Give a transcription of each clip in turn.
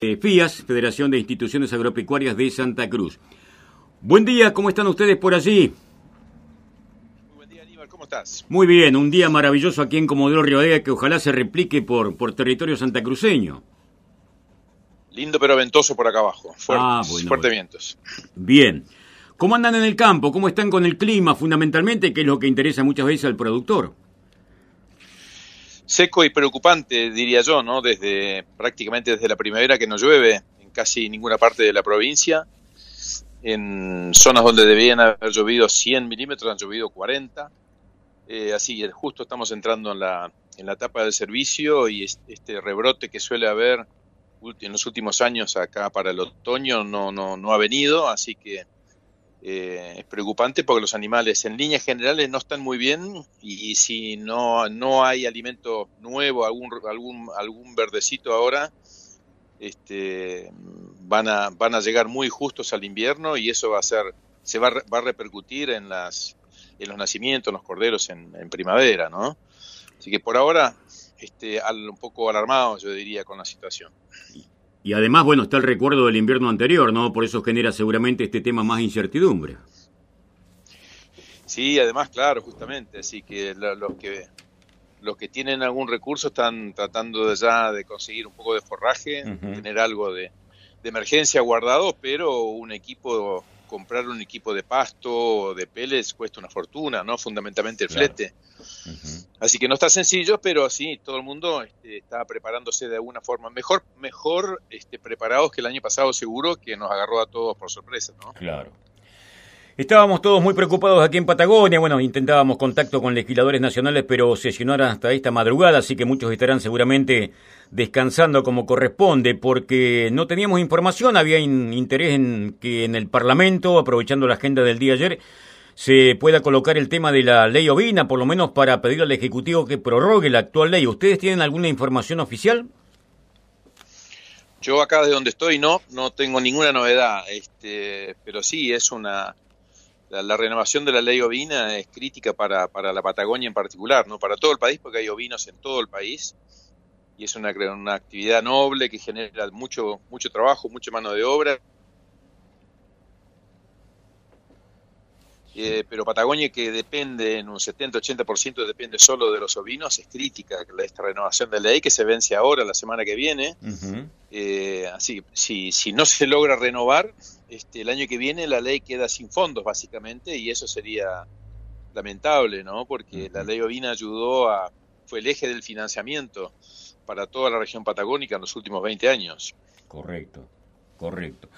FIAS, Federación de Instituciones Agropecuarias de Santa Cruz. Buen día, ¿cómo están ustedes por allí? Muy buen día, Aníbal, ¿cómo estás? Muy bien, un día maravilloso aquí en Comodoro Rivadavia que ojalá se replique por, por territorio santacruceño. Lindo pero ventoso por acá abajo, fuertes, Ah, bueno, fuertes bueno. vientos. Bien. ¿Cómo andan en el campo? ¿Cómo están con el clima fundamentalmente, que es lo que interesa muchas veces al productor? Seco y preocupante, diría yo, ¿no? Desde prácticamente desde la primavera que no llueve en casi ninguna parte de la provincia. En zonas donde debían haber llovido 100 milímetros han llovido 40. Eh, así justo estamos entrando en la, en la etapa del servicio y es- este rebrote que suele haber en los últimos años acá para el otoño no, no, no ha venido, así que eh, es preocupante porque los animales en líneas generales no están muy bien y, si no, no hay alimento nuevo, algún, algún, algún verdecito ahora, este, van, a, van a llegar muy justos al invierno y eso va a ser, se va, va a repercutir en, las, en los nacimientos, en los corderos en, primavera, ¿no? Así que por ahora, este, un poco alarmado, yo diría, con la situación. Y además, bueno, está el recuerdo del invierno anterior, ¿no? Por eso genera seguramente este tema más incertidumbre. Sí, además, claro, justamente, así que lo- los que los que tienen algún recurso están tratando de ya de conseguir un poco de forraje, tener algo de, de emergencia guardado, pero un equipo, comprar un equipo de pasto o de pellets cuesta una fortuna, ¿no? Fundamentalmente el Claro. flete. Así que no está sencillo, pero sí, todo el mundo este, está preparándose de alguna forma. Mejor, mejor este, preparados que el año pasado, seguro, que nos agarró a todos por sorpresa, ¿no? Claro. Estábamos todos muy preocupados aquí en Patagonia, bueno, intentábamos contacto con legisladores nacionales, pero sesionaron hasta esta madrugada, así que muchos estarán seguramente descansando como corresponde, porque no teníamos información, había in- interés en que en el Parlamento, aprovechando la agenda del día ayer, se pueda colocar el tema de la ley ovina, por lo menos para pedir al Ejecutivo que prorrogue la actual ley. ¿Ustedes tienen alguna información oficial? Yo acá de donde estoy no, no tengo ninguna novedad, este, pero sí es una la, la renovación de la ley ovina es crítica para, para la Patagonia en particular, no para todo el país porque hay ovinos en todo el país y es una, una actividad noble que genera mucho mucho trabajo, mucha mano de obra. Eh, pero Patagonia que depende en un 70-80% depende solo de los ovinos es crítica esta renovación de ley que se vence ahora la semana que viene eh, así que si, si no se logra renovar, este, el año que viene la ley queda sin fondos, básicamente, y eso sería lamentable, ¿no? Porque la ley ovina ayudó a. fue el eje del financiamiento para toda la región patagónica en los últimos 20 años. Correcto, correcto.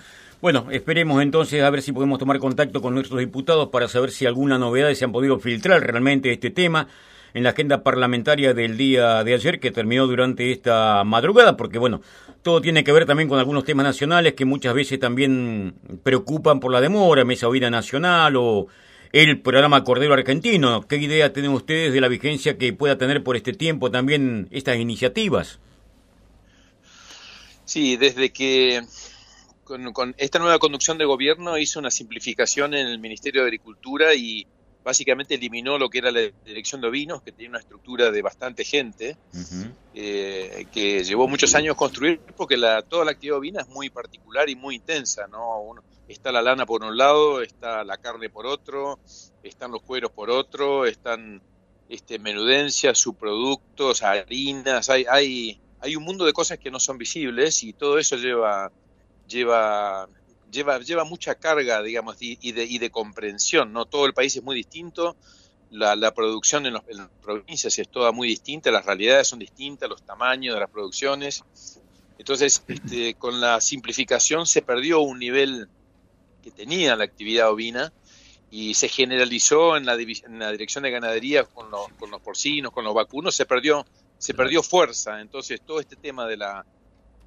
Bueno, esperemos entonces a ver si podemos tomar contacto con nuestros diputados para saber si alguna novedad se han podido filtrar realmente este tema en la agenda parlamentaria del día de ayer que terminó durante esta madrugada, porque bueno, todo tiene que ver también con algunos temas nacionales que muchas veces también preocupan por la demora, Mesa Oída Nacional o el programa Cordero Argentino. ¿Qué idea tienen ustedes de la vigencia que pueda tener por este tiempo también estas iniciativas? Sí, desde que con, con esta nueva conducción de gobierno hizo una simplificación en el Ministerio de Agricultura y básicamente eliminó lo que era la dirección de ovinos, que tenía una estructura de bastante gente, eh, que llevó muchos años construir, porque la, toda la actividad ovina es muy particular y muy intensa, ¿no? Uno- está la lana por un lado, está la carne por otro, están los cueros por otro, están este, menudencias, subproductos, harinas, hay, hay, hay un mundo de cosas que no son visibles y todo eso lleva, lleva, lleva, lleva mucha carga, digamos, y, y de, y de comprensión, ¿no? Todo el país es muy distinto, la, la producción en, los- las provincias es toda muy distinta, las realidades son distintas, los tamaños de las producciones. Entonces, este, con la simplificación se perdió un nivel que tenía la actividad ovina y se generalizó en la, en la dirección de ganadería con los, con los porcinos, con los vacunos, se perdió, se perdió fuerza. Entonces, todo este tema de la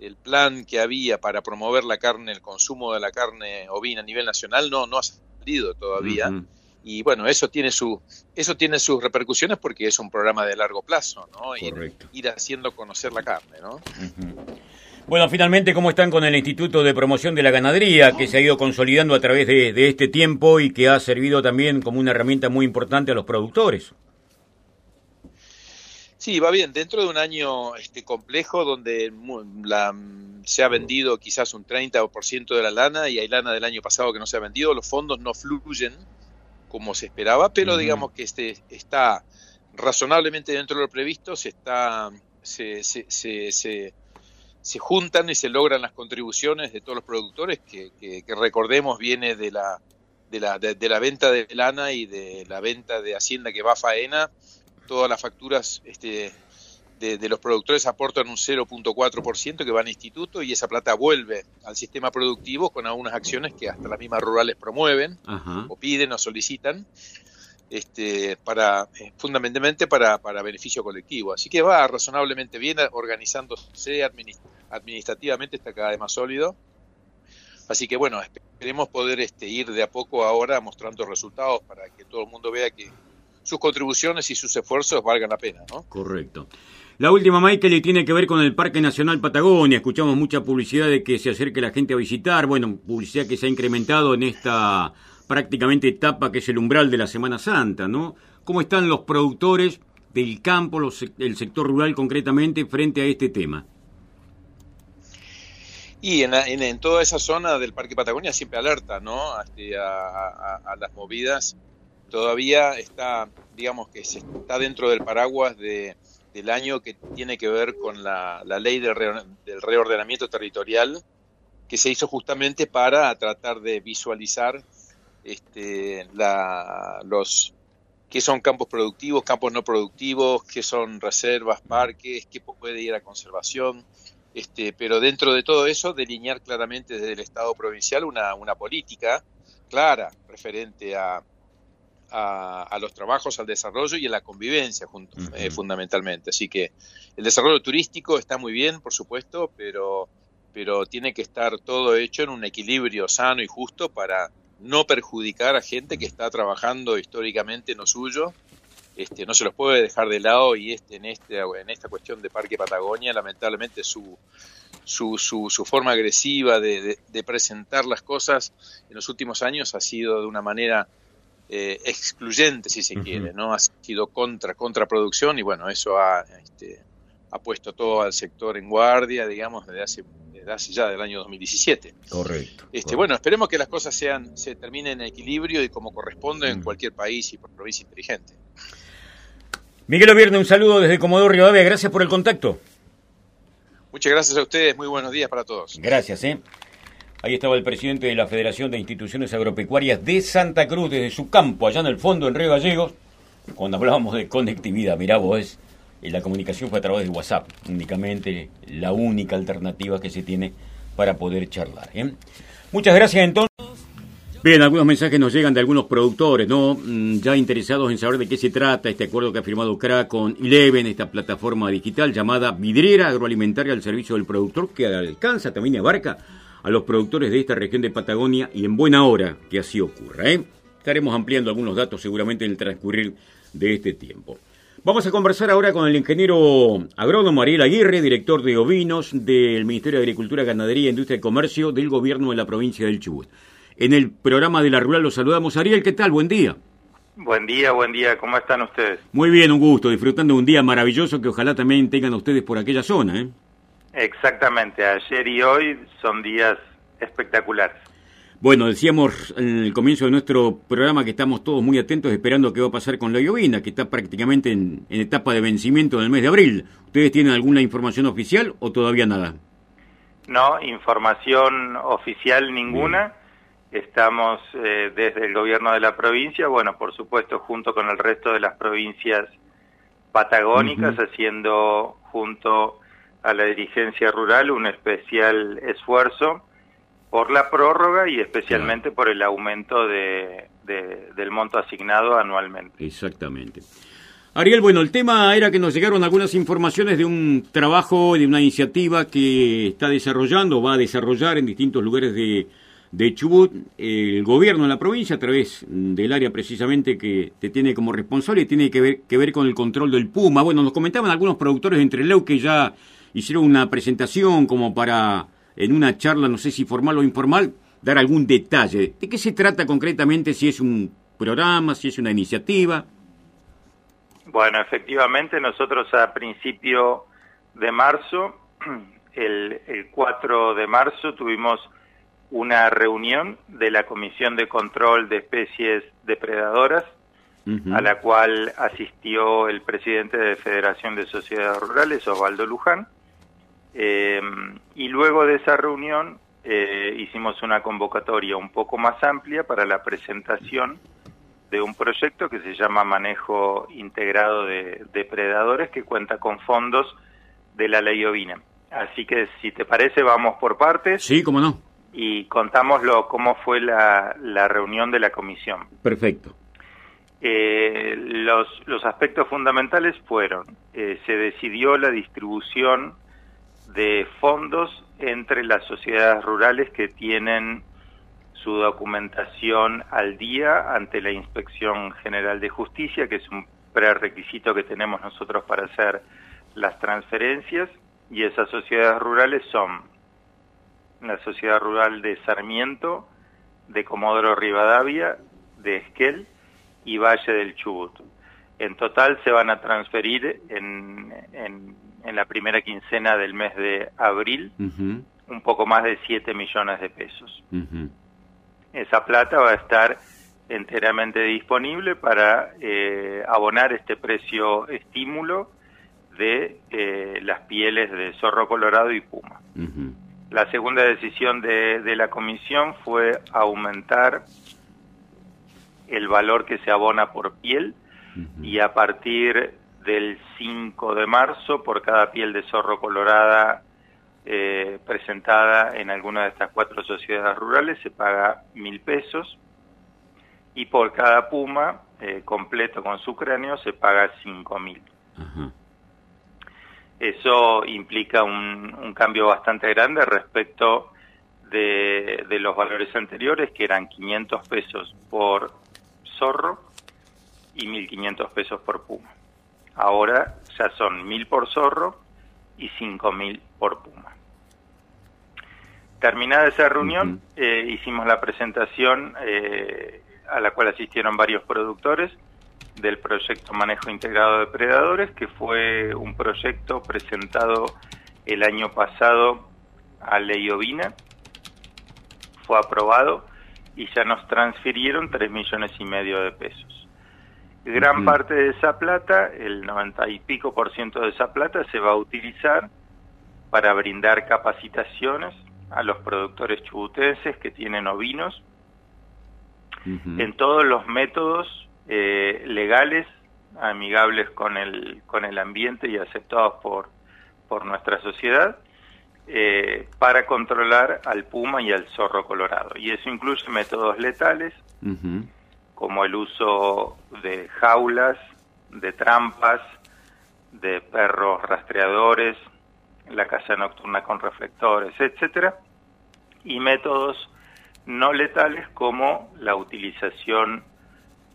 el plan que había para promover la carne, el consumo de la carne ovina a nivel nacional no, no ha salido todavía. Y bueno, eso tiene su, eso tiene sus repercusiones porque es un programa de largo plazo, ¿no? Ir, Correcto. ir haciendo conocer la carne, ¿no? Bueno, finalmente, ¿cómo están con el Instituto de Promoción de la Ganadería, que se ha ido consolidando a través de, de este tiempo y que ha servido también como una herramienta muy importante a los productores? Sí, va bien. Dentro de un año este, complejo donde la, se ha vendido quizás un 30% de la lana y hay lana del año pasado que no se ha vendido, los fondos no fluyen como se esperaba, pero digamos que este está razonablemente dentro de lo previsto, se está se, se, se, se, juntan y se logran las contribuciones de todos los productores que, que, recordemos viene de la de la, de la venta de lana y de la venta de hacienda que va a faena todas las facturas este, de, los productores aportan un 0.4% que va al instituto y esa plata vuelve al sistema productivo con algunas acciones que hasta las mismas rurales promueven o piden o solicitan este, para eh, fundamentalmente para, para, beneficio colectivo. Así que va razonablemente bien organizándose administrativamente, está cada vez más sólido. Así que bueno, esperemos poder este, ir de a poco ahora mostrando resultados para que todo el mundo vea que sus contribuciones y sus esfuerzos valgan la pena, ¿no? Correcto. La última, Michael, tiene que ver con el Parque Nacional Patagonia. Escuchamos mucha publicidad de que se acerque la gente a visitar. Bueno, publicidad que se ha incrementado en esta prácticamente etapa que es el umbral de la Semana Santa, ¿no? ¿Cómo están los productores del campo, los, el sector rural concretamente, frente a este tema? Y en, en, toda esa zona del Parque Patagonia siempre alerta, ¿no? Este, a, a las movidas todavía está, digamos que se está dentro del paraguas de, del año que tiene que ver con la, ley del, reordenamiento territorial que se hizo justamente para tratar de visualizar este, la, los qué son campos productivos, campos no productivos, qué son reservas, parques, qué puede ir a conservación, este, pero dentro de todo eso delinear claramente desde el Estado provincial una, una política clara referente a, a, los trabajos, al desarrollo y a la convivencia eh, fundamentalmente. Así que el desarrollo turístico está muy bien, por supuesto, pero, pero tiene que estar todo hecho en un equilibrio sano y justo para no perjudicar a gente que está trabajando históricamente en lo suyo. Este, no se los puede dejar de lado y este, en, este, en esta cuestión de Parque Patagonia, lamentablemente su, su, su, su forma agresiva de, de, presentar las cosas en los últimos años ha sido de una manera eh, excluyente, si se quiere, ¿no? Ha sido contra, contraproducción y bueno, eso ha, este, ha puesto todo al sector en guardia, digamos, desde hace, desde hace ya del año 2017. Correcto, este, Bueno, esperemos que las cosas sean, se terminen en equilibrio y como corresponde en cualquier país y provincia inteligente. Miguel Ovierne, un saludo desde Comodoro Rivadavia, gracias por el contacto. Muchas gracias a ustedes, muy buenos días para todos. Gracias, ¿eh? Ahí estaba el presidente de la Federación de Instituciones Agropecuarias de Santa Cruz, desde su campo, allá en el fondo, en Río Gallegos, cuando hablábamos de conectividad. Mirá vos, la comunicación fue a través de WhatsApp, únicamente la única alternativa que se tiene para poder charlar. ¿eh? Muchas gracias entonces. Bien, algunos mensajes nos llegan de algunos productores, ¿no? Mm, ya interesados en saber de qué se trata este acuerdo que ha firmado CRA con Eleven, esta plataforma digital llamada Vidriera Agroalimentaria al servicio del productor, que alcanza también abarca a los productores de esta región de Patagonia y en buena hora que así ocurra. ¿eh? Estaremos ampliando algunos datos seguramente en el transcurrir de este tiempo. Vamos a conversar ahora con el ingeniero agrónomo Ariel Aguirre, director de ovinos del Ministerio de Agricultura, Ganadería, Industria y Comercio del Gobierno de la provincia del Chubut. En el programa de la Rural los saludamos. Ariel, ¿qué tal? Buen día. Buen día, buen día. ¿Cómo están ustedes? Muy bien, un gusto. Disfrutando de un día maravilloso que ojalá también tengan ustedes por aquella zona. ¿eh? Exactamente, ayer y hoy son días espectaculares. Bueno, decíamos en el comienzo de nuestro programa que estamos todos muy atentos esperando qué va a pasar con la llovina, que está prácticamente en, etapa de vencimiento en el mes de abril. ¿Ustedes tienen alguna información oficial o todavía nada? No, información oficial ninguna. Estamos eh, desde el gobierno de la provincia, bueno, por supuesto, junto con el resto de las provincias patagónicas, haciendo junto a la dirigencia rural un especial esfuerzo por la prórroga y especialmente por el aumento de, del monto asignado anualmente. Exactamente. Ariel, bueno, el tema era que nos llegaron algunas informaciones de un trabajo, de una iniciativa que está desarrollando, va a desarrollar en distintos lugares de, de Chubut el gobierno de la provincia a través del área precisamente que te tiene como responsable y tiene que ver, que ver con el control del Puma. Bueno, nos comentaban algunos productores de Entreleu que ya hicieron una presentación como para, en una charla, no sé si formal o informal, dar algún detalle. ¿De qué se trata concretamente? Si es un programa, si es una iniciativa. Bueno, efectivamente, nosotros a principio de marzo, el, el 4 de marzo, tuvimos una reunión de la Comisión de Control de Especies Depredadoras, a la cual asistió el presidente de Federación de Sociedades Rurales, Osvaldo Luján. Eh, y luego de esa reunión eh, hicimos una convocatoria un poco más amplia para la presentación de un proyecto que se llama Manejo Integrado de Depredadores, que cuenta con fondos de la ley ovina. Así que si te parece, vamos por partes. Sí, cómo no. Y contamos cómo fue la, la reunión de la comisión. Perfecto. Eh, los, los aspectos fundamentales fueron, eh, se decidió la distribución de fondos entre las sociedades rurales que tienen su documentación al día ante la Inspección General de Justicia, que es un prerequisito que tenemos nosotros para hacer las transferencias, y esas sociedades rurales son la Sociedad Rural de Sarmiento, de Comodoro Rivadavia, de Esquel y Valle del Chubut. En total se van a transferir en, en, la primera quincena del mes de abril un poco más de 7 millones de pesos. Esa plata va a estar enteramente disponible para eh, abonar este precio estímulo de eh, las pieles de zorro colorado y puma. La segunda decisión de, de, la comisión fue aumentar el valor que se abona por piel y a partir del 5 de marzo por cada piel de zorro colorada eh, presentada en alguna de estas cuatro sociedades rurales se paga mil pesos y por cada puma eh, completo con su cráneo se paga cinco mil. Eso implica un, un, cambio bastante grande respecto de, de, los valores anteriores, que eran 500 pesos por zorro y 1.500 pesos por puma. Ahora ya son 1.000 por zorro y 5.000 por puma. Terminada esa reunión, eh, hicimos la presentación eh, a la cual asistieron varios productores del proyecto Manejo Integrado de Predadores, que fue un proyecto presentado el año pasado a Ley Ovina, fue aprobado y ya nos transfirieron 3 millones y medio de pesos. Gran parte de esa plata, el 90 y pico por ciento de esa plata, se va a utilizar para brindar capacitaciones a los productores chubutenses que tienen ovinos. En todos los métodos eh, legales, amigables con el, con el ambiente y aceptados por, por nuestra sociedad, eh, para controlar al puma y al zorro colorado. Y eso incluye métodos letales, como el uso de jaulas, de trampas, de perros rastreadores, la caza nocturna con reflectores, etcétera, y métodos no letales como la utilización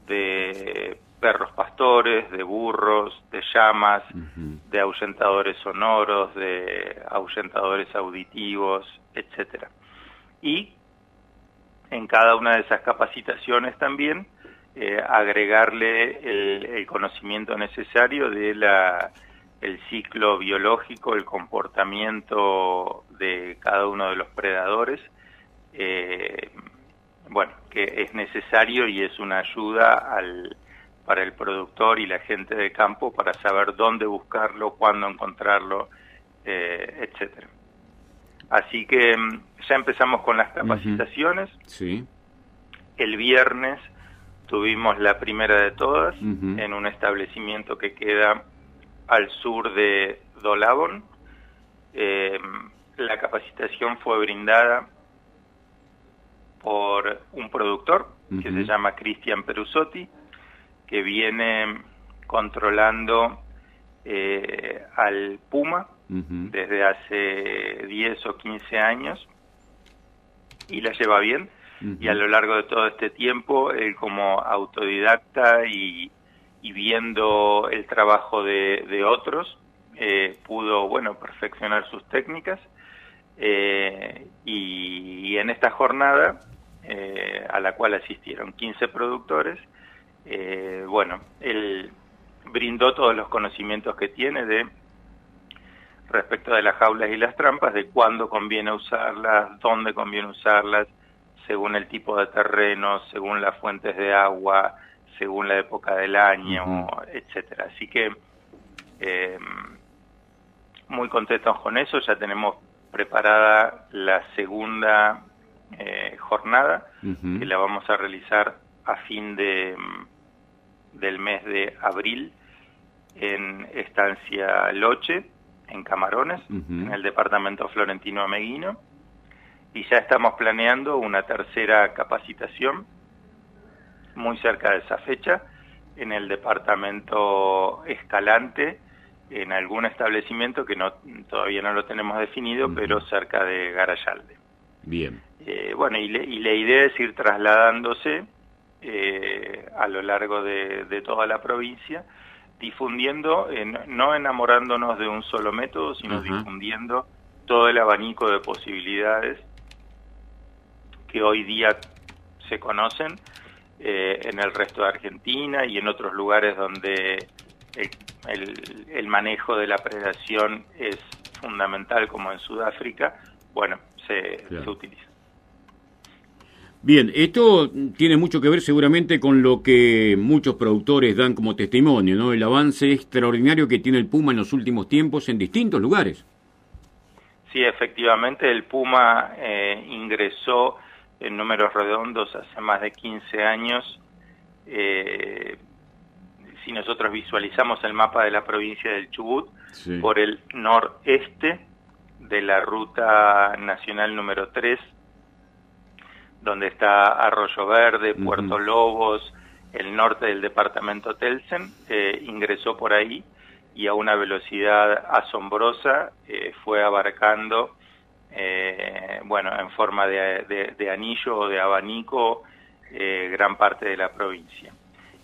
de perros pastores, de burros, de llamas, de ahuyentadores sonoros, de ahuyentadores auditivos, etcétera. Y en cada una de esas capacitaciones también eh, agregarle el, conocimiento necesario de la el ciclo biológico, el comportamiento de cada uno de los predadores, eh, bueno, que es necesario y es una ayuda al, para el productor y la gente de campo para saber dónde buscarlo, cuándo encontrarlo, eh, etcétera. Así que mm, ya empezamos con las capacitaciones. Sí. El viernes tuvimos la primera de todas en un establecimiento que queda al sur de Dolabon. Eh, la capacitación fue brindada por un productor que se llama Cristian Perusotti, que viene controlando eh, al Puma desde hace 10 o 15 años y la lleva bien. Y a lo largo de todo este tiempo, él como autodidacta y, viendo el trabajo de, otros, eh, pudo, bueno, perfeccionar sus técnicas. Eh, y, en esta jornada, eh, a la cual asistieron 15 productores, bueno, él, brindó todos los conocimientos que tiene de respecto de las jaulas y las trampas, de cuándo conviene usarlas, dónde conviene usarlas, según el tipo de terreno, según las fuentes de agua, según la época del año, etcétera. Así que eh, muy contentos con eso, ya tenemos preparada la segunda eh, jornada que la vamos a realizar a fin de del mes de abril en Estancia Loche, en Camarones, en el departamento florentino Ameguino, y ya estamos planeando una tercera capacitación muy cerca de esa fecha en el departamento Escalante, en algún establecimiento que no todavía no lo tenemos definido, pero cerca de Garayalde. Bien. Eh, bueno, y, la idea es ir trasladándose eh, a lo largo de, toda la provincia, difundiendo, no enamorándonos de un solo método, sino difundiendo todo el abanico de posibilidades que hoy día se conocen eh, en el resto de Argentina y en otros lugares donde el, manejo de la predación es fundamental, como en Sudáfrica, bueno, se, se utiliza. Bien, esto tiene mucho que ver seguramente con lo que muchos productores dan como testimonio, ¿no? El avance extraordinario que tiene el Puma en los últimos tiempos en distintos lugares. Sí, efectivamente, el Puma eh, ingresó en números redondos hace más de 15 años. Eh, si nosotros visualizamos el mapa de la provincia del Chubut, por el noreste de la ruta nacional número 3, donde está Arroyo Verde, Puerto Lobos, el norte del departamento Telsen, eh, ingresó por ahí y a una velocidad asombrosa eh, fue abarcando eh, bueno, en forma de, anillo o de abanico eh, gran parte de la provincia.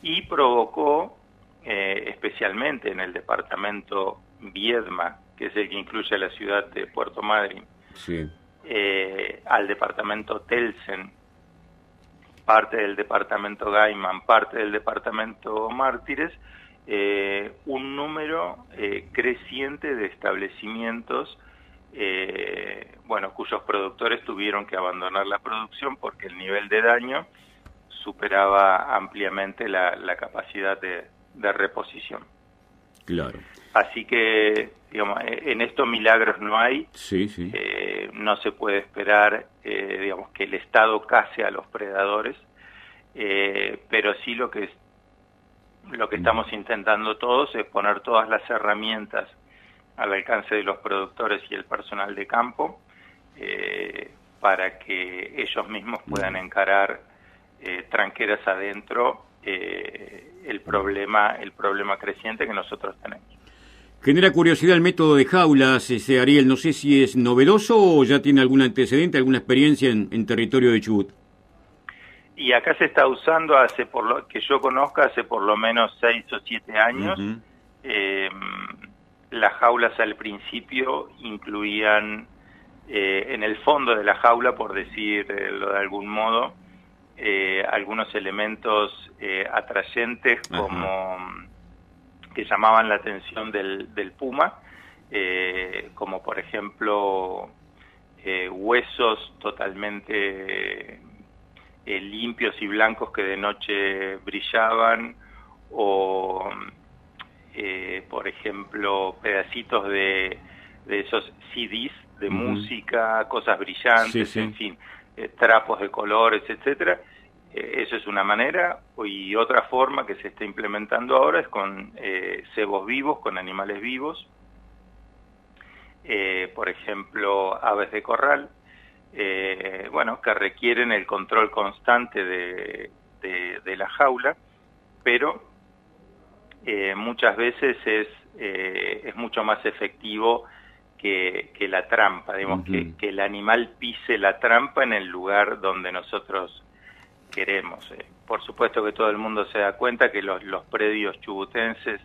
Y provocó, eh, especialmente en el departamento Viedma, que es el que incluye a la ciudad de Puerto Madryn, al departamento Telsen, parte del departamento Gaiman, parte del departamento Mártires, un número creciente de establecimientos eh, bueno, cuyos productores tuvieron que abandonar la producción porque el nivel de daño superaba ampliamente la, capacidad de, reposición. Claro. Así que, digamos, en estos milagros no hay. Sí, sí. Eh, no se puede esperar, eh, digamos, que el Estado case a los predadores, eh, pero sí lo que lo que estamos intentando todos es poner todas las herramientas al alcance de los productores y el personal de campo eh, para que ellos mismos puedan encarar eh, tranqueras adentro eh, el problema el problema creciente que nosotros tenemos. Genera curiosidad el método de jaulas, ese Ariel. No sé si es novedoso o ya tiene algún antecedente, alguna experiencia en, territorio de Chubut. Y acá se está usando hace, por lo que yo conozca, hace por lo menos seis o siete años las jaulas al principio incluían eh, en el fondo de la jaula, por decirlo de algún modo, eh, algunos elementos eh, atrayentes como que llamaban la atención del, del puma, como por ejemplo huesos totalmente limpios y blancos que de noche brillaban o eh, por ejemplo, pedacitos de, de esos CDs de música, cosas brillantes, en fin, eh, trapos de colores, etcétera. Eh, eso es una manera. Y otra forma que se está implementando ahora es con cebos vivos, con animales vivos, por ejemplo, aves de corral, bueno, que requieren el control constante de, de la jaula, pero eh, muchas veces es, eh, es mucho más efectivo que, que la trampa, digamos, que, que, el animal pise la trampa en el lugar donde nosotros queremos. Eh. Por supuesto que todo el mundo se da cuenta que los, los predios chubutenses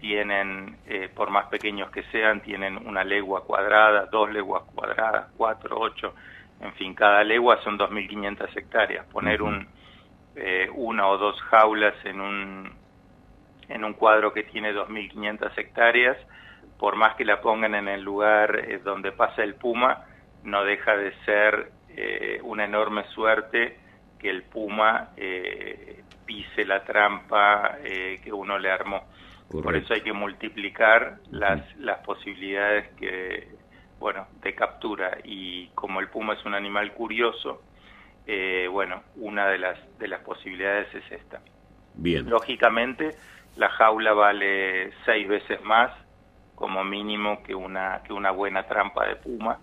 tienen, por más pequeños que sean, tienen una legua cuadrada, dos leguas cuadradas, cuatro, ocho, en fin, cada legua son 2.500 hectáreas. Poner un, una o dos jaulas en un en un cuadro que tiene 2.500 hectáreas, por más que la pongan en el lugar eh, donde pasa el puma, no deja de ser eh, una enorme suerte que el puma eh, pise la trampa que uno le armó. Por eso hay que multiplicar las, las posibilidades que, bueno, de captura. Y como el puma es un animal curioso, bueno, una de las, de las posibilidades es esta. Bien. Lógicamente, la jaula vale seis veces más como mínimo que una que una buena trampa de puma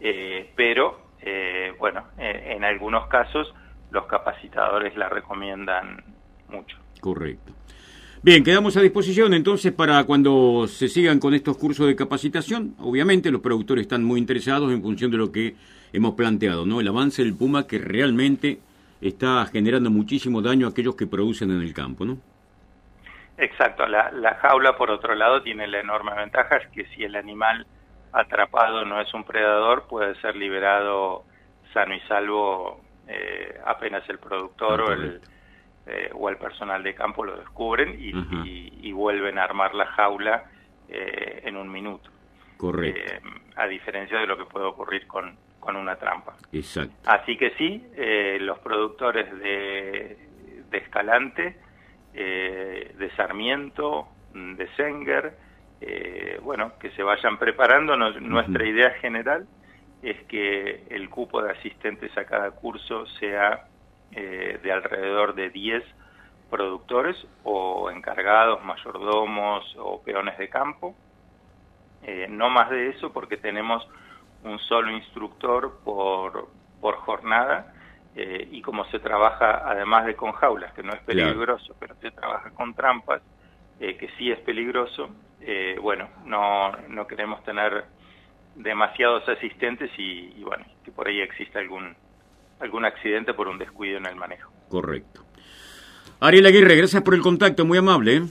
eh, pero eh, bueno eh, en algunos casos los capacitadores la recomiendan mucho correcto Bien, quedamos a disposición entonces para cuando se sigan con estos cursos de capacitación. Obviamente los productores están muy interesados en función de lo que hemos planteado, ¿no? El avance del Puma que realmente está generando muchísimo daño a aquellos que producen en el campo, ¿no? Exacto, la, jaula por otro lado tiene la enorme ventaja es que si el animal atrapado no es un predador puede ser liberado sano y salvo eh, apenas el productor o el, eh, o el personal de campo lo descubren y, vuelven a armar la jaula eh, en un minuto. Correcto. a diferencia de lo que puede ocurrir con, con una trampa. Exacto. Así que sí, los productores de, de escalante eh, de Sarmiento, de Senger, eh, bueno, que se vayan preparando. nuestra idea general es que el cupo de asistentes a cada curso sea eh, de alrededor de 10 productores o encargados, mayordomos o peones de campo. no más de eso porque tenemos un solo instructor por, por jornada eh, y como se trabaja además de con jaulas, que no es peligroso, pero se trabaja con trampas, eh, que sí es peligroso, eh, bueno, no, no queremos tener demasiados asistentes y, bueno, que por ahí exista algún, algún accidente por un descuido en el manejo. Correcto. Ariel Aguirre, gracias por el contacto, muy amable.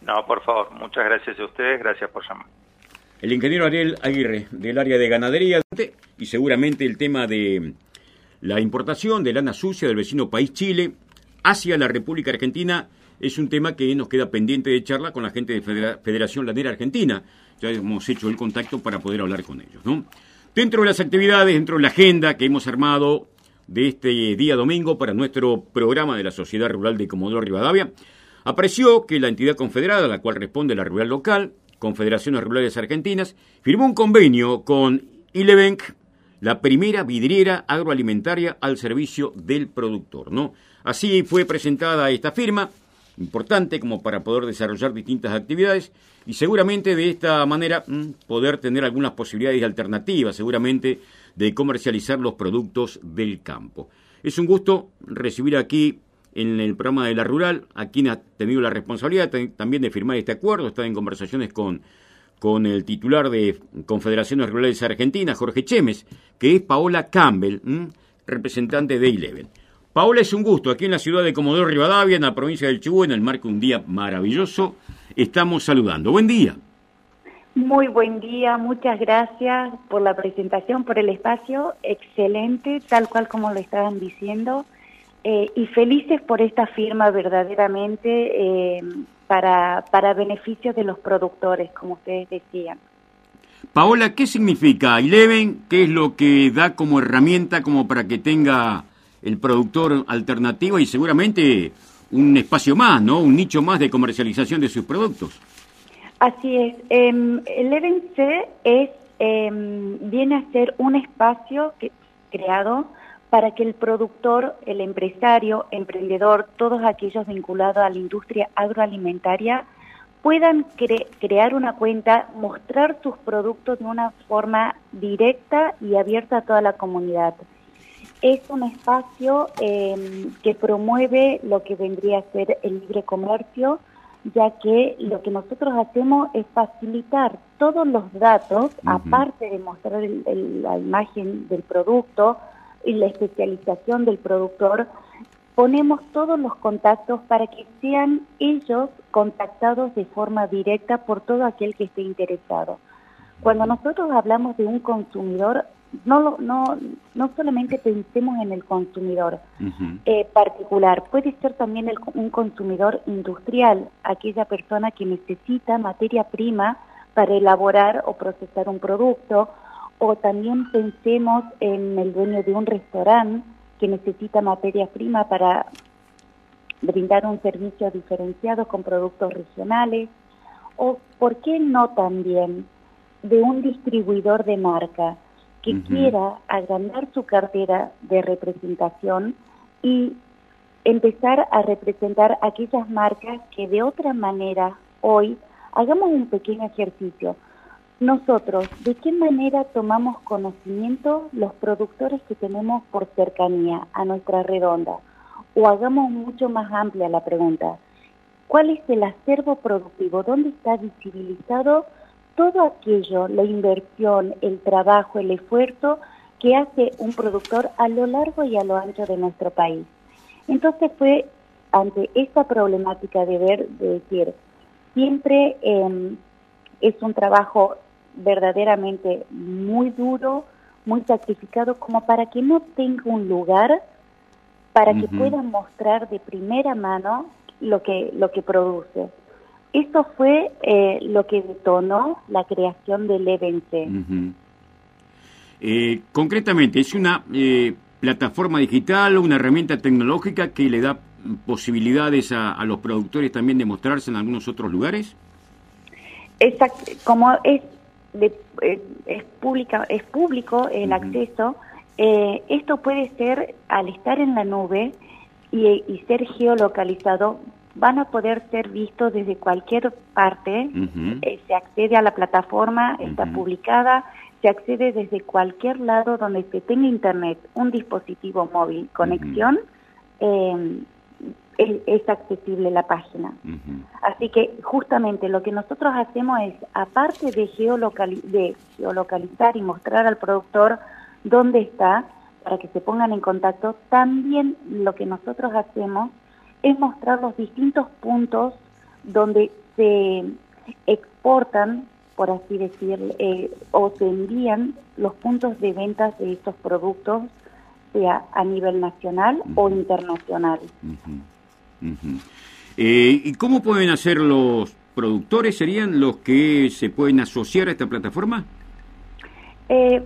No, por favor, muchas gracias a ustedes, gracias por llamar. El ingeniero Ariel Aguirre, del área de ganadería, y seguramente el tema de la importación de lana sucia del vecino país Chile hacia la República Argentina es un tema que nos queda pendiente de charla con la gente de Federación Lanera Argentina. Ya hemos hecho el contacto para poder hablar con ellos. ¿no? Dentro de las actividades, dentro de la agenda que hemos armado de este día domingo para nuestro programa de la Sociedad Rural de Comodoro Rivadavia, apareció que la entidad confederada, a la cual responde la rural local, Confederaciones Rurales Argentinas, firmó un convenio con Ilevenc la primera vidriera agroalimentaria al servicio del productor. ¿no? Así fue presentada esta firma, importante como para poder desarrollar distintas actividades y seguramente de esta manera mm, poder tener algunas posibilidades alternativas, seguramente, de comercializar los productos del campo. Es un gusto recibir aquí en el programa de la Rural a quien ha tenido la responsabilidad también de firmar este acuerdo, está en conversaciones con con el titular de Confederaciones Rurales Argentinas, Jorge Chemes, que es Paola Campbell, representante de Eleven. Paola, es un gusto aquí en la ciudad de Comodoro Rivadavia, en la provincia del Chubut, en el marco de un día maravilloso. Estamos saludando. Buen día. Muy buen día, muchas gracias por la presentación, por el espacio, excelente, tal cual como lo estaban diciendo, eh, y felices por esta firma verdaderamente. Eh, para, para beneficio de los productores, como ustedes decían. Paola, ¿qué significa Eleven? ¿Qué es lo que da como herramienta como para que tenga el productor alternativa y seguramente un espacio más, ¿no? Un nicho más de comercialización de sus productos. Así es. Eh, Eleven C es, em, viene a ser un espacio que, creado para que el productor, el empresario, emprendedor, todos aquellos vinculados a la industria agroalimentaria puedan crear una cuenta, mostrar sus productos de una forma directa y abierta a toda la comunidad. Es un espacio em, que promueve lo que vendría a ser el libre comercio, ya que lo que nosotros hacemos es facilitar todos los datos, aparte de mostrar la imagen del producto, y la especialización del productor, ponemos todos los contactos para que sean ellos contactados de forma directa por todo aquel que esté interesado. Cuando nosotros hablamos de un consumidor, no, no, no solamente pensemos en el consumidor eh, particular, puede ser también el, un consumidor industrial, aquella persona que necesita materia prima para elaborar o procesar un producto, o también pensemos en el dueño de un restaurante que necesita materia prima para brindar un servicio diferenciado con productos regionales, o por qué no también de un distribuidor de marca que quiera agrandar su cartera de representación y empezar a representar aquellas marcas que de otra manera hoy hagamos un pequeño ejercicio. Nosotros, ¿de qué manera tomamos conocimiento los productores que tenemos por cercanía a nuestra redonda? O hagamos mucho más amplia la pregunta. ¿Cuál es el acervo productivo? ¿Dónde está visibilizado todo aquello, la inversión, el trabajo, el esfuerzo que hace un productor a lo largo y a lo ancho de nuestro país? Entonces fue ante esta problemática de ver, de decir, siempre em, es un trabajo verdaderamente muy duro, muy sacrificado, como para que no tenga un lugar para que pueda mostrar de primera mano lo que, lo que produce. Esto fue eh, lo que detonó la creación del EVNC. Eh, concretamente, ¿es una eh, plataforma digital una herramienta tecnológica que le da posibilidades a, a, los productores también de mostrarse en algunos otros lugares? Exacto, como es eh, es, pública, es público el acceso, eh, esto puede ser al estar en la nube y, ser geolocalizado, van a poder ser vistos desde cualquier parte, eh, se accede a la plataforma, está publicada, se accede desde cualquier lado donde se tenga internet, un dispositivo móvil, conexión, es, accesible la página. Así que justamente lo que nosotros hacemos es, aparte de, de geolocalizar y mostrar al productor dónde está, para que se pongan en contacto, también lo que nosotros hacemos es mostrar los distintos puntos donde se exportan, por así decir, eh, o se envían los puntos de ventas de estos productos, sea a nivel nacional o internacional. Eh, ¿Y cómo pueden hacer los productores? ¿Serían los que se pueden asociar a esta plataforma? Eh,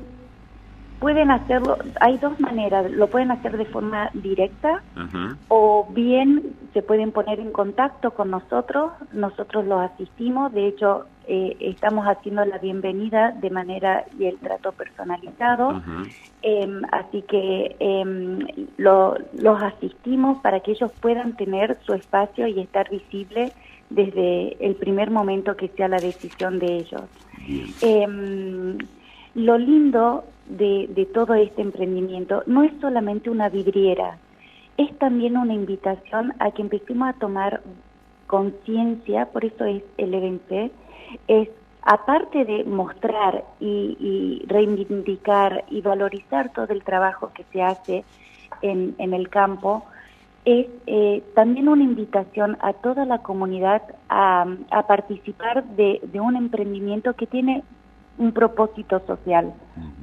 pueden hacerlo, hay dos maneras, lo pueden hacer de forma directa o bien se pueden poner en contacto con nosotros, nosotros los asistimos, de hecho eh, estamos haciendo la bienvenida de manera y el trato personalizado, em, así que em, los asistimos para que ellos puedan tener su espacio y estar visible desde el primer momento que sea la decisión de ellos. Em, lo lindo de, todo este emprendimiento no es solamente una vidriera, es también una invitación a que empecemos a tomar conciencia, por eso es el evento, es aparte de mostrar y, reivindicar y valorizar todo el trabajo que se hace en, el campo, es eh, también una invitación a toda la comunidad a, participar de, un emprendimiento que tiene un propósito social.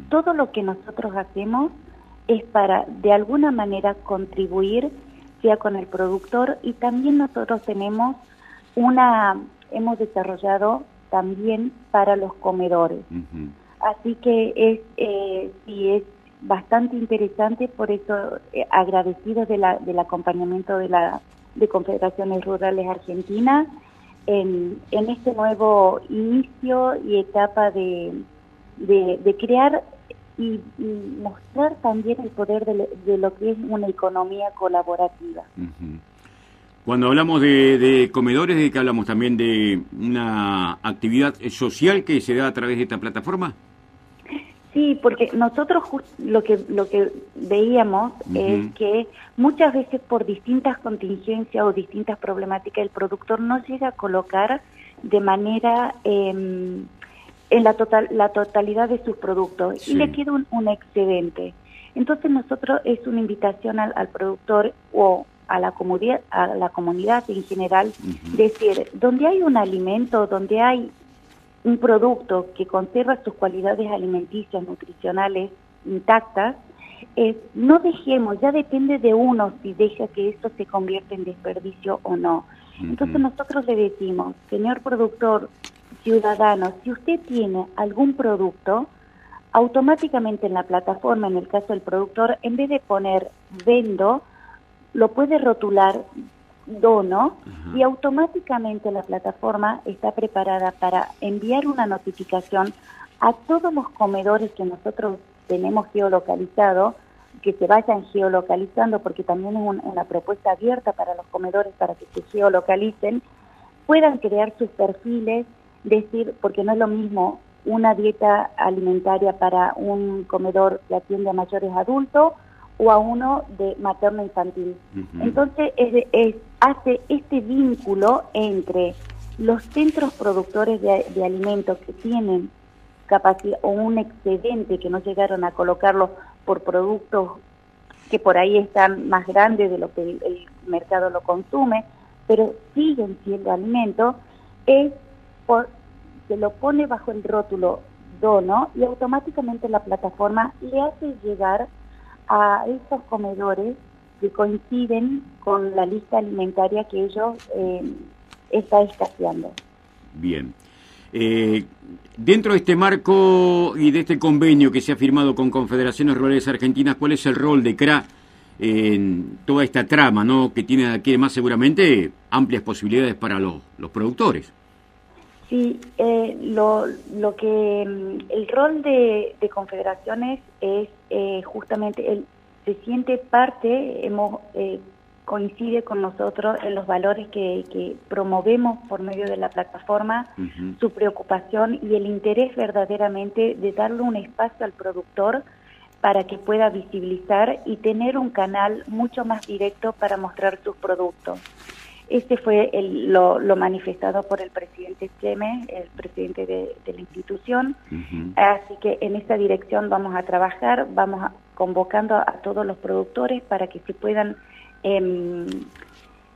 Todo lo que nosotros hacemos es para de alguna manera contribuir sea con el productor y también nosotros tenemos una hemos desarrollado también para los comedores. Así que es, eh, sí, es bastante interesante, por eso eh, agradecido de la, del acompañamiento de la de Confederaciones Rurales Argentinas en, en este nuevo inicio y etapa de, de, crear y, mostrar también el poder de, lo que es una economía colaborativa. Cuando hablamos de, comedores, ¿de qué hablamos también de una actividad social que se da a través de esta plataforma? Sí, porque nosotros lo que lo que veíamos es que muchas veces por distintas contingencias o distintas problemáticas el productor no llega a colocar de manera em, en la total la totalidad de sus productos y le queda un, excedente. Entonces nosotros es una invitación al, al productor o a la comunidad, a la comunidad en general, decir, donde hay un alimento, donde hay un producto que conserva sus cualidades alimenticias, nutricionales, intactas, es no dejemos, ya depende de uno si deja que esto se convierta en desperdicio o no. Entonces nosotros le decimos, señor productor, ciudadano, si usted tiene algún producto, automáticamente en la plataforma, en el caso del productor, en vez de poner vendo, lo puede rotular dono y automáticamente la plataforma está preparada para enviar una notificación a todos los comedores que nosotros tenemos geolocalizado, que se vayan geolocalizando, porque también es una propuesta abierta para los comedores para que se geolocalicen, puedan crear sus perfiles, decir, porque no es lo mismo una dieta alimentaria para un comedor que atiende a mayores adultos o a uno de materno infantil. Entonces es, hace este vínculo entre los centros productores de, de alimentos que tienen capacidad o un excedente que no llegaron a colocarlo por productos que por ahí están más grandes de lo que el, mercado lo consume, pero siguen siendo alimentos, es por, se lo pone bajo el rótulo dono y automáticamente la plataforma le hace llegar a esos comedores que coinciden con la lista alimentaria que ellos eh, está escaseando. Bien. Eh, dentro de este marco y de este convenio que se ha firmado con Confederaciones Rurales Argentinas, ¿cuál es el rol de CRA en toda esta trama, ¿no? que tiene aquí además seguramente amplias posibilidades para los, los productores? Sí, eh, lo, lo que mm, el rol de, confederaciones es eh, justamente el se siente parte, hemos eh, coincide con nosotros en los valores que, promovemos por medio de la plataforma, su preocupación y el interés verdaderamente de darle un espacio al productor para que pueda visibilizar y tener un canal mucho más directo para mostrar sus productos. Este fue lo, manifestado por el presidente Cheme, el presidente de, la institución. Así que en esta dirección vamos a trabajar, vamos convocando a todos los productores para que se puedan Em,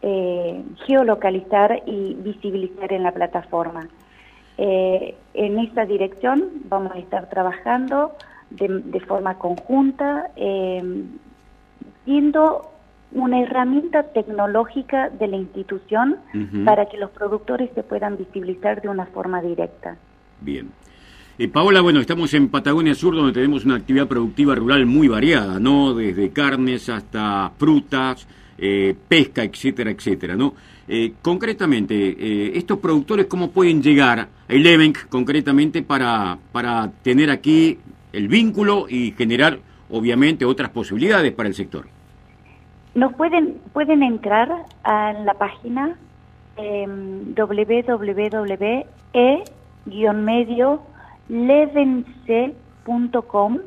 eh, geolocalizar y visibilizar en la plataforma. Eh, en esta dirección vamos a estar trabajando de, forma conjunta, em, siendo una herramienta tecnológica de la institución para que los productores se puedan visibilizar de una forma directa. Bien. Eh, Paola, bueno, estamos en Patagonia Sur, donde tenemos una actividad productiva rural muy variada, ¿no? Desde carnes hasta frutas, eh, pesca, etcétera, etcétera, ¿no? Eh, concretamente, estos productores, ¿cómo pueden llegar a Elevenc concretamente para, para tener aquí el vínculo y generar, obviamente, otras posibilidades para el sector? Nos pueden, pueden entrar a la página eh, www.e-medio levenc.com.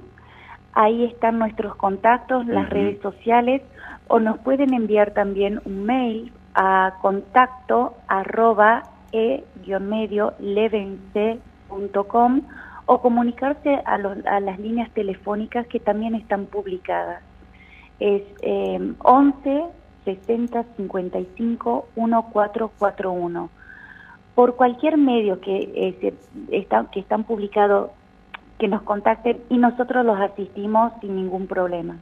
Ahí están nuestros contactos, las redes sociales, o nos pueden enviar también un mail a contacto arroba e-medio levenc.com o comunicarse a, a, las líneas telefónicas que también están publicadas. Es eh, 11 60 55 1441 por cualquier medio que, eh, está, que están publicados, que nos contacten y nosotros los asistimos sin ningún problema.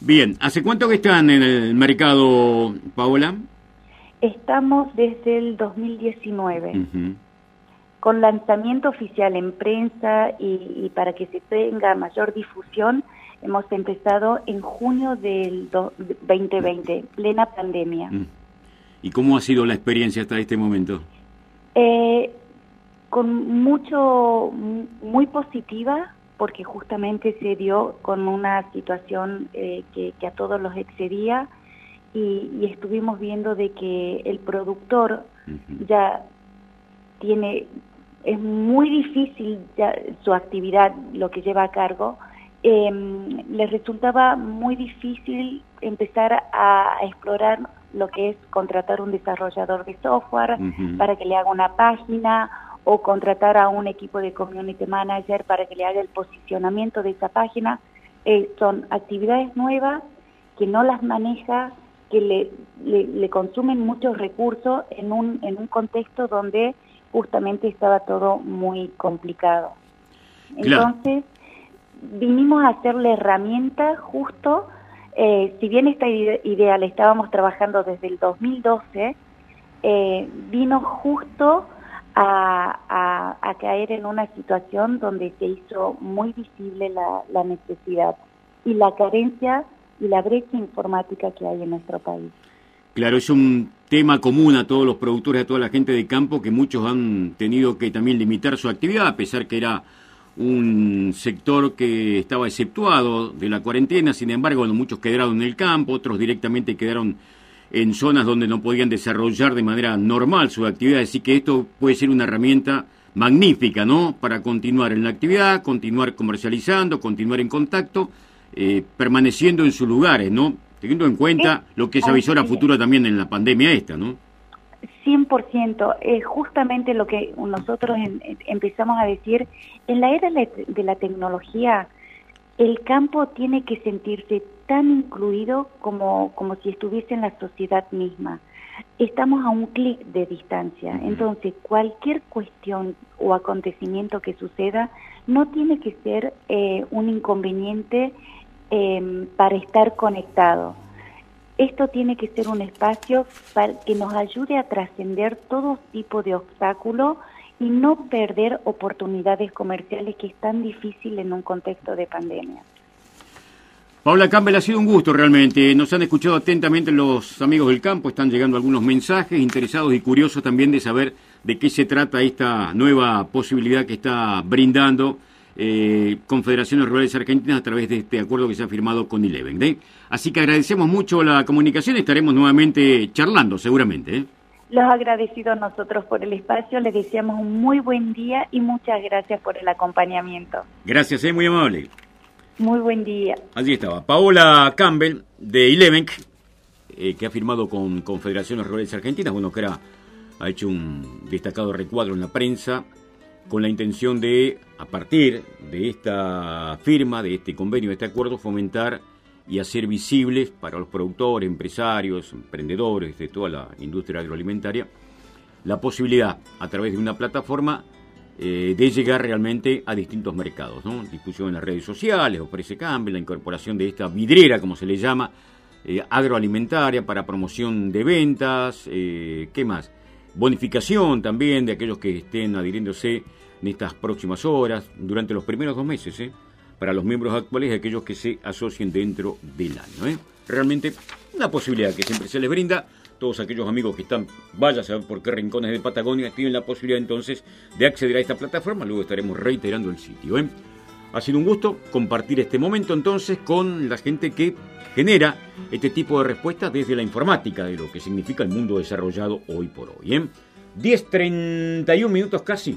Bien, ¿hace cuánto que están en el mercado, Paola? Estamos desde el 2019. Con lanzamiento oficial en prensa y, para que se tenga mayor difusión, hemos empezado en junio del 2020, plena pandemia. ¿Y cómo ha sido la experiencia hasta este momento? Eh, con mucho, muy positiva, porque justamente se dio con una situación eh, que, a todos los excedía y, estuvimos viendo de que el productor ya tiene, es muy difícil ya, su actividad, lo que lleva a cargo, eh, le resultaba muy difícil empezar a explorar lo que es contratar un desarrollador de software para que le haga una página o contratar a un equipo de community manager para que le haga el posicionamiento de esa página. Eh, son actividades nuevas que no las maneja, que le, le, consumen muchos recursos en un, en un contexto donde justamente estaba todo muy complicado. Entonces, vinimos a hacer la herramienta justo, eh, si bien esta idea la estábamos trabajando desde el 2012, eh, vino justo a, caer en una situación donde se hizo muy visible la necesidad y la carencia y la brecha informática que hay en nuestro país. Claro, es un tema común a todos los productores, a toda la gente de campo, que muchos han tenido que también limitar su actividad, a pesar que era un sector que estaba exceptuado de la cuarentena, sin embargo, muchos quedaron en el campo, otros directamente quedaron en zonas donde no podían desarrollar de manera normal su actividad, así que esto puede ser una herramienta magnífica, ¿no? Para continuar en la actividad, continuar comercializando, continuar en contacto, eh, permaneciendo en sus lugares, ¿no? Teniendo en cuenta lo que se avisó a futuro también en la pandemia esta, ¿no? 100%, es justamente lo que nosotros empezamos a decir, en la era de la tecnología, el campo tiene que sentirse tan incluido como, como si estuviese en la sociedad misma. Estamos a un clic de distancia, entonces cualquier cuestión o acontecimiento que suceda no tiene que ser eh, un inconveniente eh, para estar conectado esto tiene que ser un espacio que nos ayude a trascender todo tipo de obstáculos y no perder oportunidades comerciales que es tan difícil en un contexto de pandemia. Paula Campbell, ha sido un gusto realmente. Nos han escuchado atentamente los amigos del campo, están llegando algunos mensajes interesados y curiosos también de saber de qué se trata esta nueva posibilidad que está brindando eh, Confederaciones Rurales Argentinas a través de este acuerdo que se ha firmado con Eleven. ¿eh? Así que agradecemos mucho la comunicación y estaremos nuevamente charlando seguramente. ¿eh? Los agradecidos nosotros por el espacio, les deseamos un muy buen día y muchas gracias por el acompañamiento. Gracias, es muy amable. Muy buen día. Allí estaba Paola Campbell de Eleven, que ha firmado con Confederaciones Rurales Argentinas, bueno, que era, ha hecho un destacado recuadro en la prensa con la intención de, a partir de esta firma, de este convenio, de este acuerdo, fomentar y hacer visibles para los productores, empresarios, emprendedores de toda la industria agroalimentaria, la posibilidad a través de una plataforma eh, de llegar realmente a distintos mercados. ¿no? Difusión en las redes sociales, ofrece cambio, la incorporación de esta vidriera, como se le llama, eh, agroalimentaria para promoción de ventas, eh, ¿qué más? Bonificación también de aquellos que estén adhiriéndose en estas próximas horas, durante los primeros dos meses, ¿eh? para los miembros actuales y aquellos que se asocien dentro del año. ¿eh? Realmente una posibilidad que siempre se les brinda. Todos aquellos amigos que están, vaya a saber por qué rincones de Patagonia, tienen la posibilidad entonces de acceder a esta plataforma. Luego estaremos reiterando el sitio. ¿eh? Ha sido un gusto compartir este momento entonces con la gente que genera este tipo de respuestas desde la informática, de lo que significa el mundo desarrollado hoy por hoy. ¿eh? 10.31 minutos casi